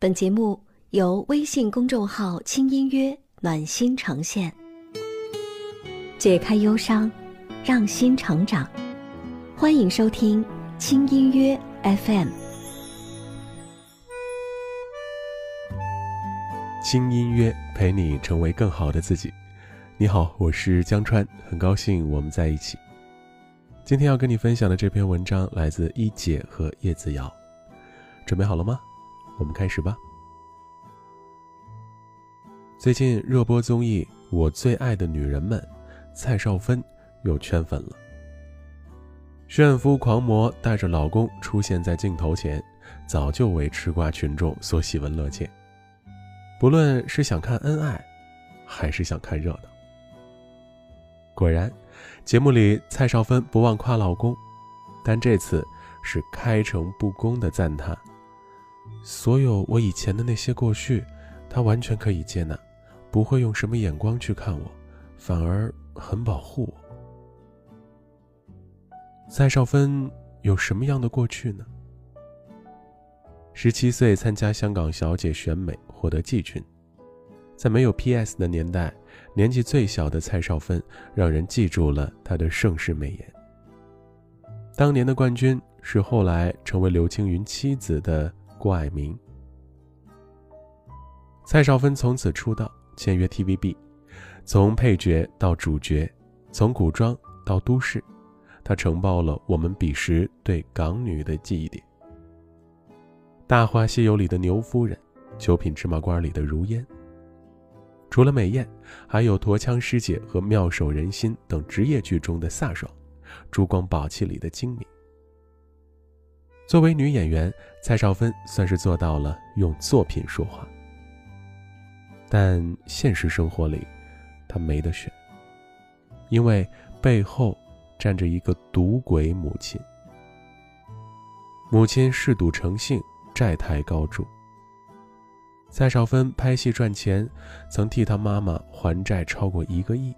本节目由微信公众号“轻音乐暖心呈现，解开忧伤，让心成长。欢迎收听轻音乐 FM。轻音乐陪你成为更好的自己。你好，我是江川，很高兴我们在一起。今天要跟你分享的这篇文章来自一姐和叶子瑶，准备好了吗？我们开始吧。最近热播综艺《我最爱的女人们》，蔡少芬又圈粉了。炫夫狂魔带着老公出现在镜头前，早就为吃瓜群众所喜闻乐见。不论是想看恩爱，还是想看热闹。果然，节目里蔡少芬不忘夸老公，但这次是开诚布公的赞叹。所有我以前的那些过去，他完全可以接纳，不会用什么眼光去看我，反而很保护我。蔡少芬有什么样的过去呢？十七岁参加香港小姐选美，获得季军。在没有 PS 的年代，年纪最小的蔡少芬让人记住了她的盛世美颜。当年的冠军是后来成为刘青云妻子的。郭蔼明，蔡少芬从此出道，签约 TVB，从配角到主角，从古装到都市，她承包了我们彼时对港女的记忆点。《大话西游》里的牛夫人，《九品芝麻官》里的如烟，除了美艳，还有驼枪师姐和妙手仁心等职业剧中的飒爽，《珠光宝气》里的精明。作为女演员，蔡少芬算是做到了用作品说话。但现实生活里，她没得选，因为背后站着一个赌鬼母亲。母亲嗜赌成性，债台高筑。蔡少芬拍戏赚钱，曾替她妈妈还债超过一个亿。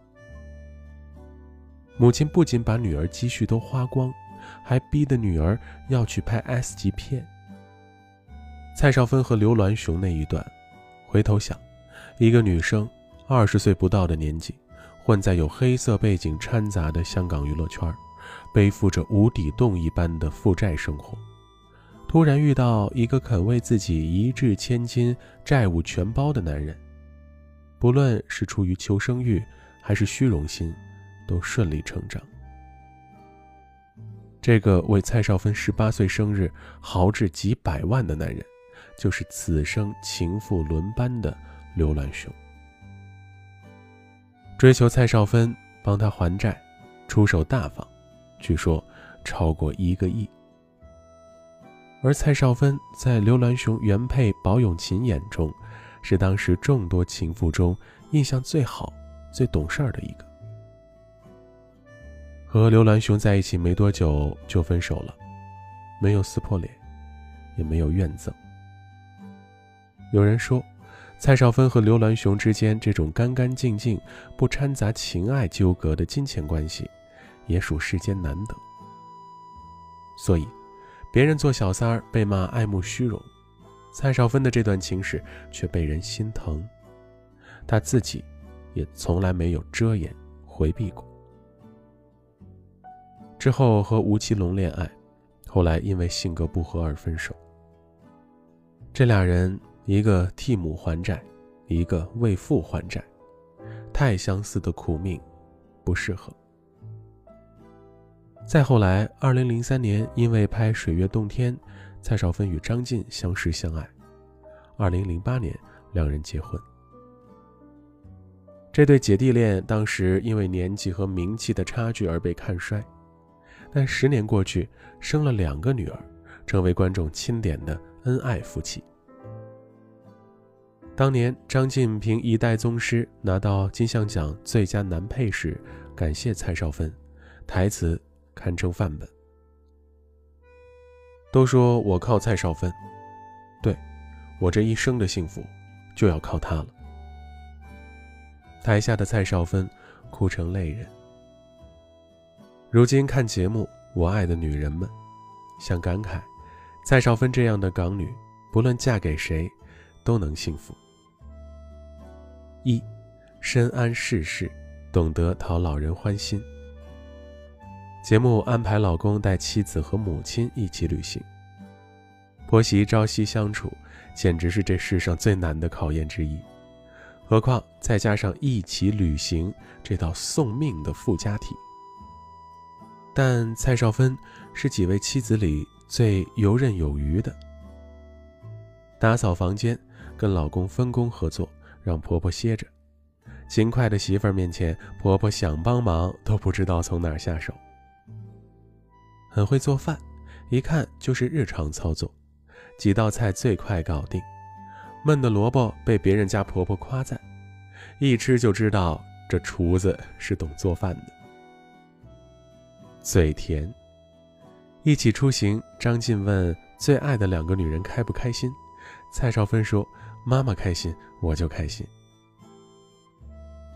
母亲不仅把女儿积蓄都花光。还逼得女儿要去拍 S 级片。蔡少芬和刘銮雄那一段，回头想，一个女生二十岁不到的年纪，混在有黑色背景掺杂的香港娱乐圈，背负着无底洞一般的负债生活，突然遇到一个肯为自己一掷千金、债务全包的男人，不论是出于求生欲还是虚荣心，都顺理成章。这个为蔡少芬十八岁生日豪掷几百万的男人，就是此生情妇轮班的刘銮雄。追求蔡少芬，帮他还债，出手大方，据说超过一个亿。而蔡少芬在刘銮雄原配宝永琴眼中，是当时众多情妇中印象最好、最懂事儿的一个。和刘銮雄在一起没多久就分手了，没有撕破脸，也没有怨憎。有人说，蔡少芬和刘銮雄之间这种干干净净、不掺杂情爱纠葛的金钱关系，也属世间难得。所以，别人做小三儿被骂爱慕虚荣，蔡少芬的这段情史却被人心疼，她自己也从来没有遮掩回避过。之后和吴奇隆恋爱，后来因为性格不合而分手。这俩人一个替母还债，一个为父还债，太相似的苦命，不适合。再后来，二零零三年因为拍《水月洞天》，蔡少芬与张晋相识相爱。二零零八年，两人结婚。这对姐弟恋当时因为年纪和名气的差距而被看衰。但十年过去，生了两个女儿，成为观众钦点的恩爱夫妻。当年张晋凭《一代宗师》拿到金像奖最佳男配时，感谢蔡少芬，台词堪称范本。都说我靠蔡少芬，对，我这一生的幸福，就要靠她了。台下的蔡少芬哭成泪人。如今看节目《我爱的女人们》，想感慨，蔡少芬这样的港女，不论嫁给谁，都能幸福。一，深谙世事，懂得讨老人欢心。节目安排老公带妻子和母亲一起旅行，婆媳朝夕相处，简直是这世上最难的考验之一。何况再加上一起旅行这道送命的附加题。但蔡少芬是几位妻子里最游刃有余的，打扫房间，跟老公分工合作，让婆婆歇着；勤快的媳妇儿面前，婆婆想帮忙都不知道从哪下手。很会做饭，一看就是日常操作，几道菜最快搞定。焖的萝卜被别人家婆婆夸赞，一吃就知道这厨子是懂做饭的。嘴甜。一起出行，张晋问最爱的两个女人开不开心，蔡少芬说：“妈妈开心，我就开心。”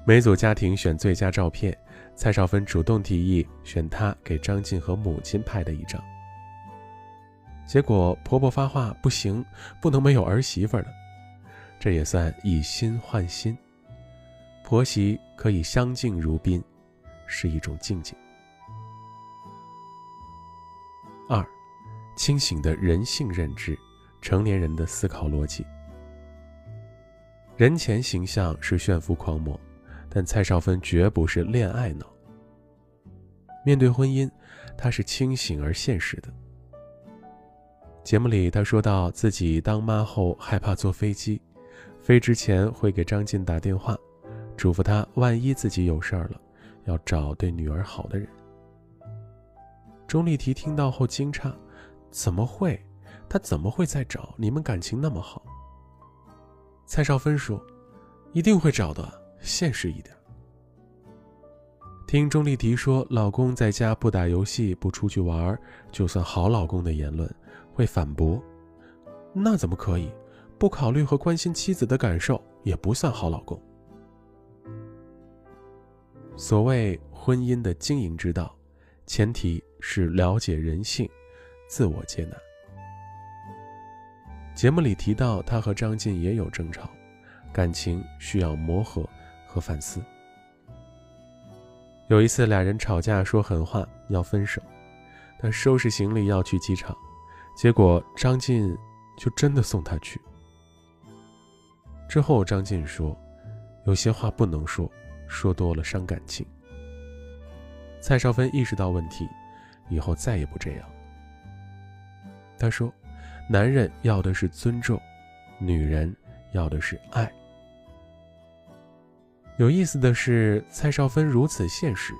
每组家庭选最佳照片。蔡少芬主动提议选她给张晋和母亲拍的一张，结果婆婆发话不行，不能没有儿媳妇的，这也算以心换心，婆媳可以相敬如宾，是一种境界。二，清醒的人性认知，成年人的思考逻辑。人前形象是炫富狂魔。但蔡少芬绝不是恋爱脑。面对婚姻，她是清醒而现实的。节目里，她说到自己当妈后害怕坐飞机，飞之前会给张晋打电话，嘱咐他万一自己有事儿了，要找对女儿好的人。钟丽缇听到后惊诧：“怎么会？他怎么会在找？你们感情那么好？”蔡少芬说：“一定会找的。”现实一点。听钟丽缇说，老公在家不打游戏、不出去玩，就算好老公的言论，会反驳：“那怎么可以？不考虑和关心妻子的感受，也不算好老公。”所谓婚姻的经营之道，前提是了解人性，自我接纳。节目里提到，他和张晋也有争吵，感情需要磨合。和反思。有一次，俩人吵架说狠话要分手，他收拾行李要去机场，结果张晋就真的送他去。之后，张晋说：“有些话不能说，说多了伤感情。”蔡少芬意识到问题，以后再也不这样。他说：“男人要的是尊重，女人要的是爱。”有意思的是，蔡少芬如此现实，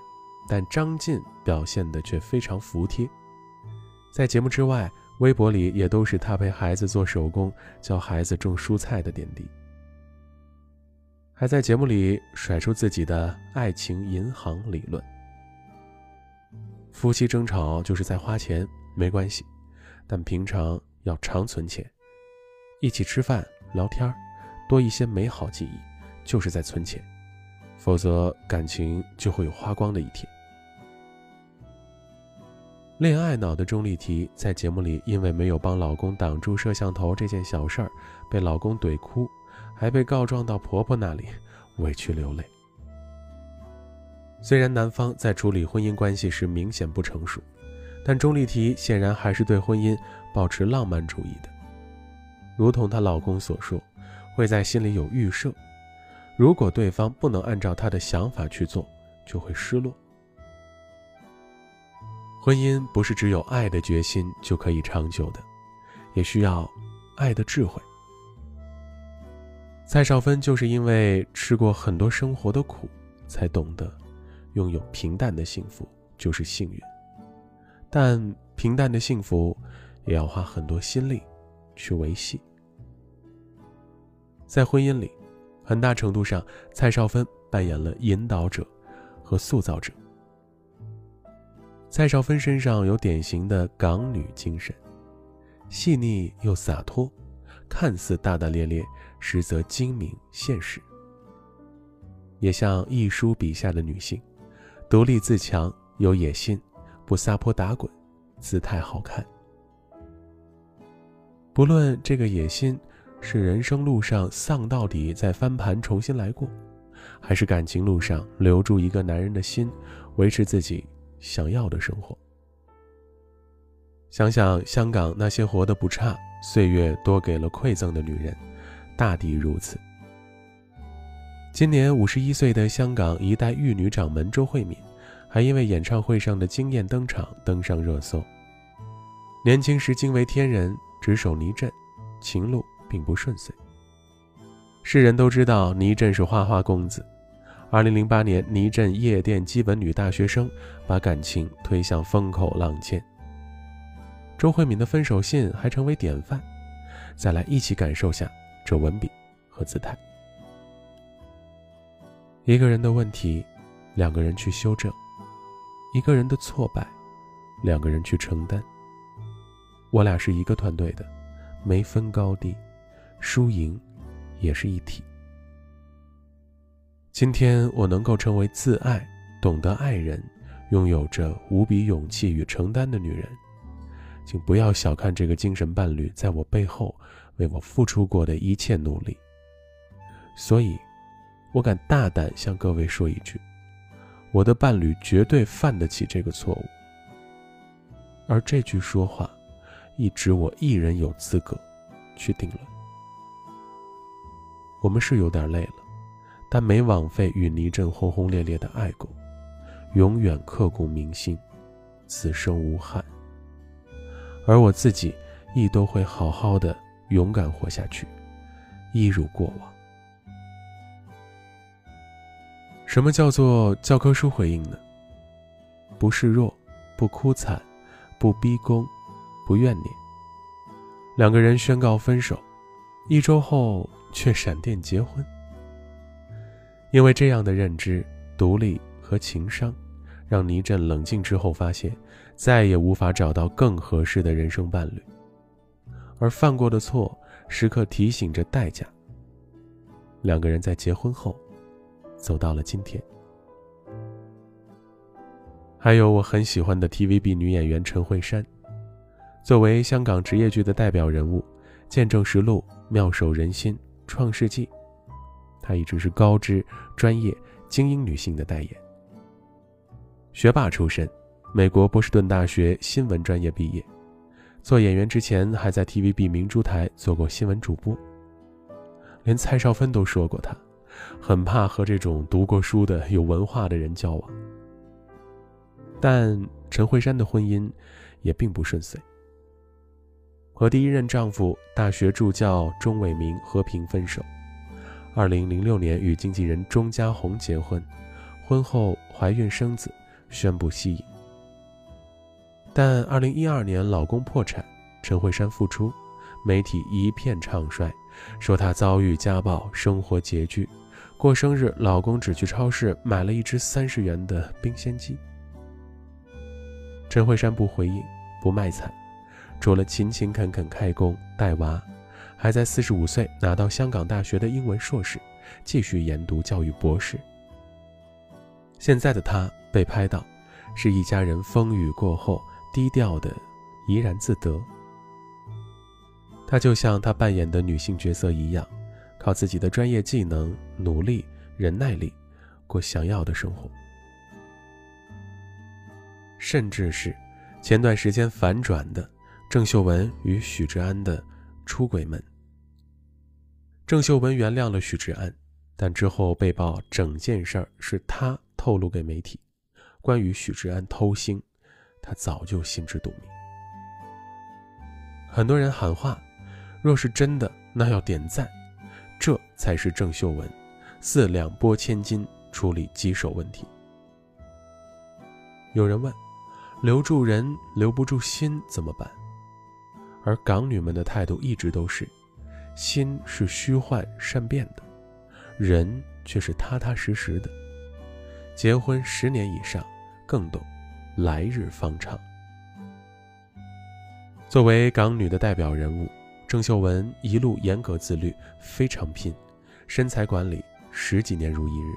但张晋表现的却非常服帖。在节目之外，微博里也都是他陪孩子做手工、教孩子种蔬菜的点滴，还在节目里甩出自己的爱情银行理论：夫妻争吵就是在花钱，没关系，但平常要常存钱，一起吃饭聊天，多一些美好记忆，就是在存钱。否则，感情就会有花光的一天。恋爱脑的钟丽缇在节目里，因为没有帮老公挡住摄像头这件小事儿，被老公怼哭，还被告状到婆婆那里，委屈流泪。虽然男方在处理婚姻关系时明显不成熟，但钟丽缇显然还是对婚姻保持浪漫主义的，如同她老公所说，会在心里有预设。如果对方不能按照他的想法去做，就会失落。婚姻不是只有爱的决心就可以长久的，也需要爱的智慧。蔡少芬就是因为吃过很多生活的苦，才懂得拥有平淡的幸福就是幸运。但平淡的幸福也要花很多心力去维系。在婚姻里。很大程度上，蔡少芬扮演了引导者和塑造者。蔡少芬身上有典型的港女精神，细腻又洒脱，看似大大咧咧，实则精明现实。也像一书笔下的女性，独立自强，有野心，不撒泼打滚，姿态好看。不论这个野心是人生路上丧到底再翻盘重新来过，还是感情路上留住一个男人的心，维持自己想要的生活？想想香港那些活得不差、岁月多给了馈赠的女人，大抵如此。今年五十一岁的香港一代玉女掌门周慧敏，还因为演唱会上的惊艳登场登上热搜。年轻时惊为天人，执手倪震，情路。并不顺遂。世人都知道倪震是花花公子。二零零八年，倪震夜店基本女大学生，把感情推向风口浪尖。周慧敏的分手信还成为典范。再来一起感受下这文笔和姿态。一个人的问题，两个人去修正；一个人的挫败，两个人去承担。我俩是一个团队的，没分高低。输赢，也是一体。今天我能够成为自爱、懂得爱人、拥有着无比勇气与承担的女人，请不要小看这个精神伴侣在我背后为我付出过的一切努力。所以，我敢大胆向各位说一句：我的伴侣绝对犯得起这个错误。而这句说话，亦只我一人有资格去定论。我们是有点累了，但没枉费与倪震轰轰烈烈的爱过，永远刻骨铭心，此生无憾。而我自己亦都会好好的勇敢活下去，一如过往。什么叫做教科书回应呢？不示弱，不哭惨，不逼宫，不怨念。两个人宣告分手，一周后。却闪电结婚，因为这样的认知、独立和情商，让倪震冷静之后发现，再也无法找到更合适的人生伴侣，而犯过的错时刻提醒着代价。两个人在结婚后，走到了今天。还有我很喜欢的 TVB 女演员陈慧珊，作为香港职业剧的代表人物，《见证实录》妙手仁心。创世纪，她一直是高知、专业、精英女性的代言。学霸出身，美国波士顿大学新闻专业毕业。做演员之前，还在 TVB 明珠台做过新闻主播。连蔡少芬都说过，她很怕和这种读过书的、有文化的人交往。但陈慧珊的婚姻也并不顺遂。和第一任丈夫大学助教钟伟明和平分手。二零零六年与经纪人钟嘉宏结婚，婚后怀孕生子，宣布息影。但二零一二年老公破产，陈慧珊复出，媒体一片唱衰，说她遭遇家暴，生活拮据，过生日老公只去超市买了一只三十元的冰鲜鸡。陈慧珊不回应，不卖惨。除了勤勤恳恳开工带娃，还在四十五岁拿到香港大学的英文硕士，继续研读教育博士。现在的她被拍到，是一家人风雨过后低调的怡然自得。他就像他扮演的女性角色一样，靠自己的专业技能、努力、忍耐力，过想要的生活。甚至是前段时间反转的。郑秀文与许志安的出轨门。郑秀文原谅了许志安，但之后被曝整件事儿是他透露给媒体。关于许志安偷腥，他早就心知肚明。很多人喊话，若是真的，那要点赞。这才是郑秀文四两拨千斤处理棘手问题。有人问，留住人留不住心怎么办？而港女们的态度一直都是，心是虚幻善变的，人却是踏踏实实的。结婚十年以上，更懂来日方长。作为港女的代表人物，郑秀文一路严格自律，非常拼，身材管理十几年如一日。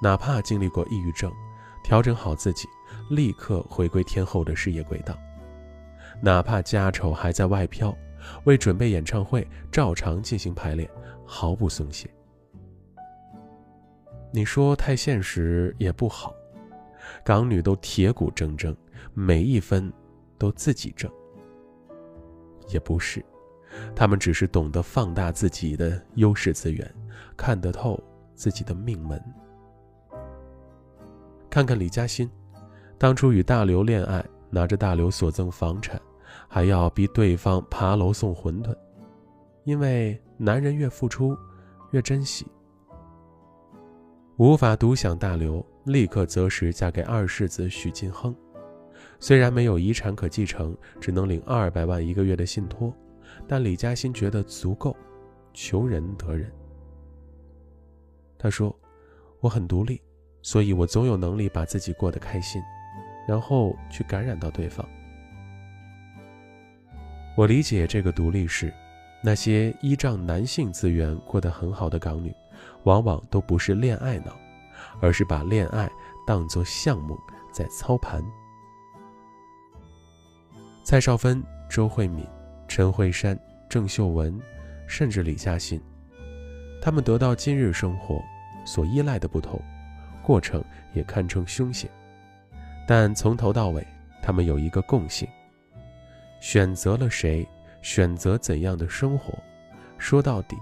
哪怕经历过抑郁症，调整好自己，立刻回归天后的事业轨道。哪怕家丑还在外飘，为准备演唱会照常进行排练，毫不松懈。你说太现实也不好，港女都铁骨铮铮，每一分都自己挣。也不是，他们只是懂得放大自己的优势资源，看得透自己的命门。看看李嘉欣，当初与大刘恋爱，拿着大刘所赠房产，还要逼对方爬楼送馄饨，因为男人越付出，越珍惜。无法独享大刘，立刻择时嫁给二世子许晋亨。虽然没有遗产可继承，只能领二百万一个月的信托，但李嘉欣觉得足够，求人得人。他说：“我很独立，所以我总有能力把自己过得开心，然后去感染到对方。”我理解这个独立是，那些依仗男性资源过得很好的港女。往往都不是恋爱脑，而是把恋爱当作项目在操盘。蔡少芬、周慧敏、陈慧珊、郑秀文，甚至李嘉欣，他们得到今日生活所依赖的不同，过程也堪称凶险。但从头到尾，他们有一个共性：选择了谁，选择怎样的生活，说到底，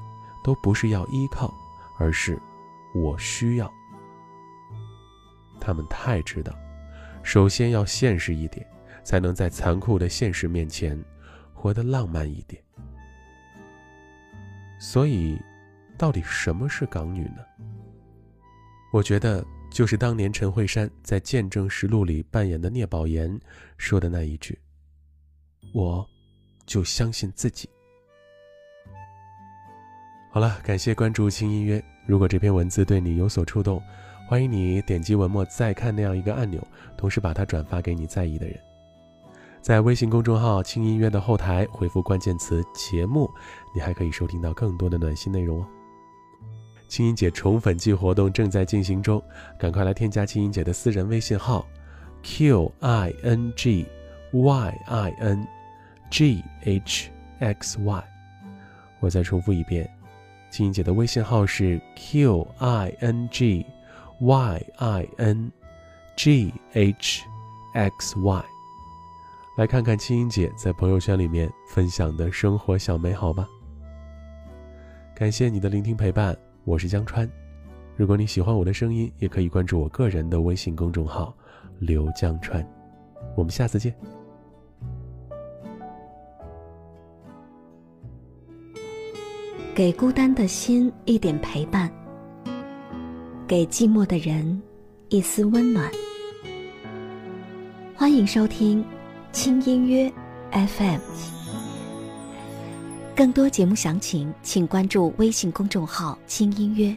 都不是要依靠。而是，我需要。他们太知道，首先要现实一点，才能在残酷的现实面前活得浪漫一点。所以，到底什么是港女呢？我觉得，就是当年陈慧珊在《见证实录》里扮演的聂宝言说的那一句：“我，就相信自己。”好了，感谢关注轻音乐。如果这篇文字对你有所触动，欢迎你点击文末再看那样一个按钮，同时把它转发给你在意的人。在微信公众号“轻音乐”的后台回复关键词“节目”，你还可以收听到更多的暖心内容哦。青音姐宠粉季活动正在进行中，赶快来添加青音姐的私人微信号：q i n g y i n g h x y。我再重复一遍。青音姐的微信号是 q i n g y i n g h x y，来看看青音姐在朋友圈里面分享的生活小美好吧。感谢你的聆听陪伴，我是江川。如果你喜欢我的声音，也可以关注我个人的微信公众号刘江川。我们下次见。给孤单的心一点陪伴，给寂寞的人一丝温暖。欢迎收听轻音乐 FM，更多节目详情请关注微信公众号“轻音乐”。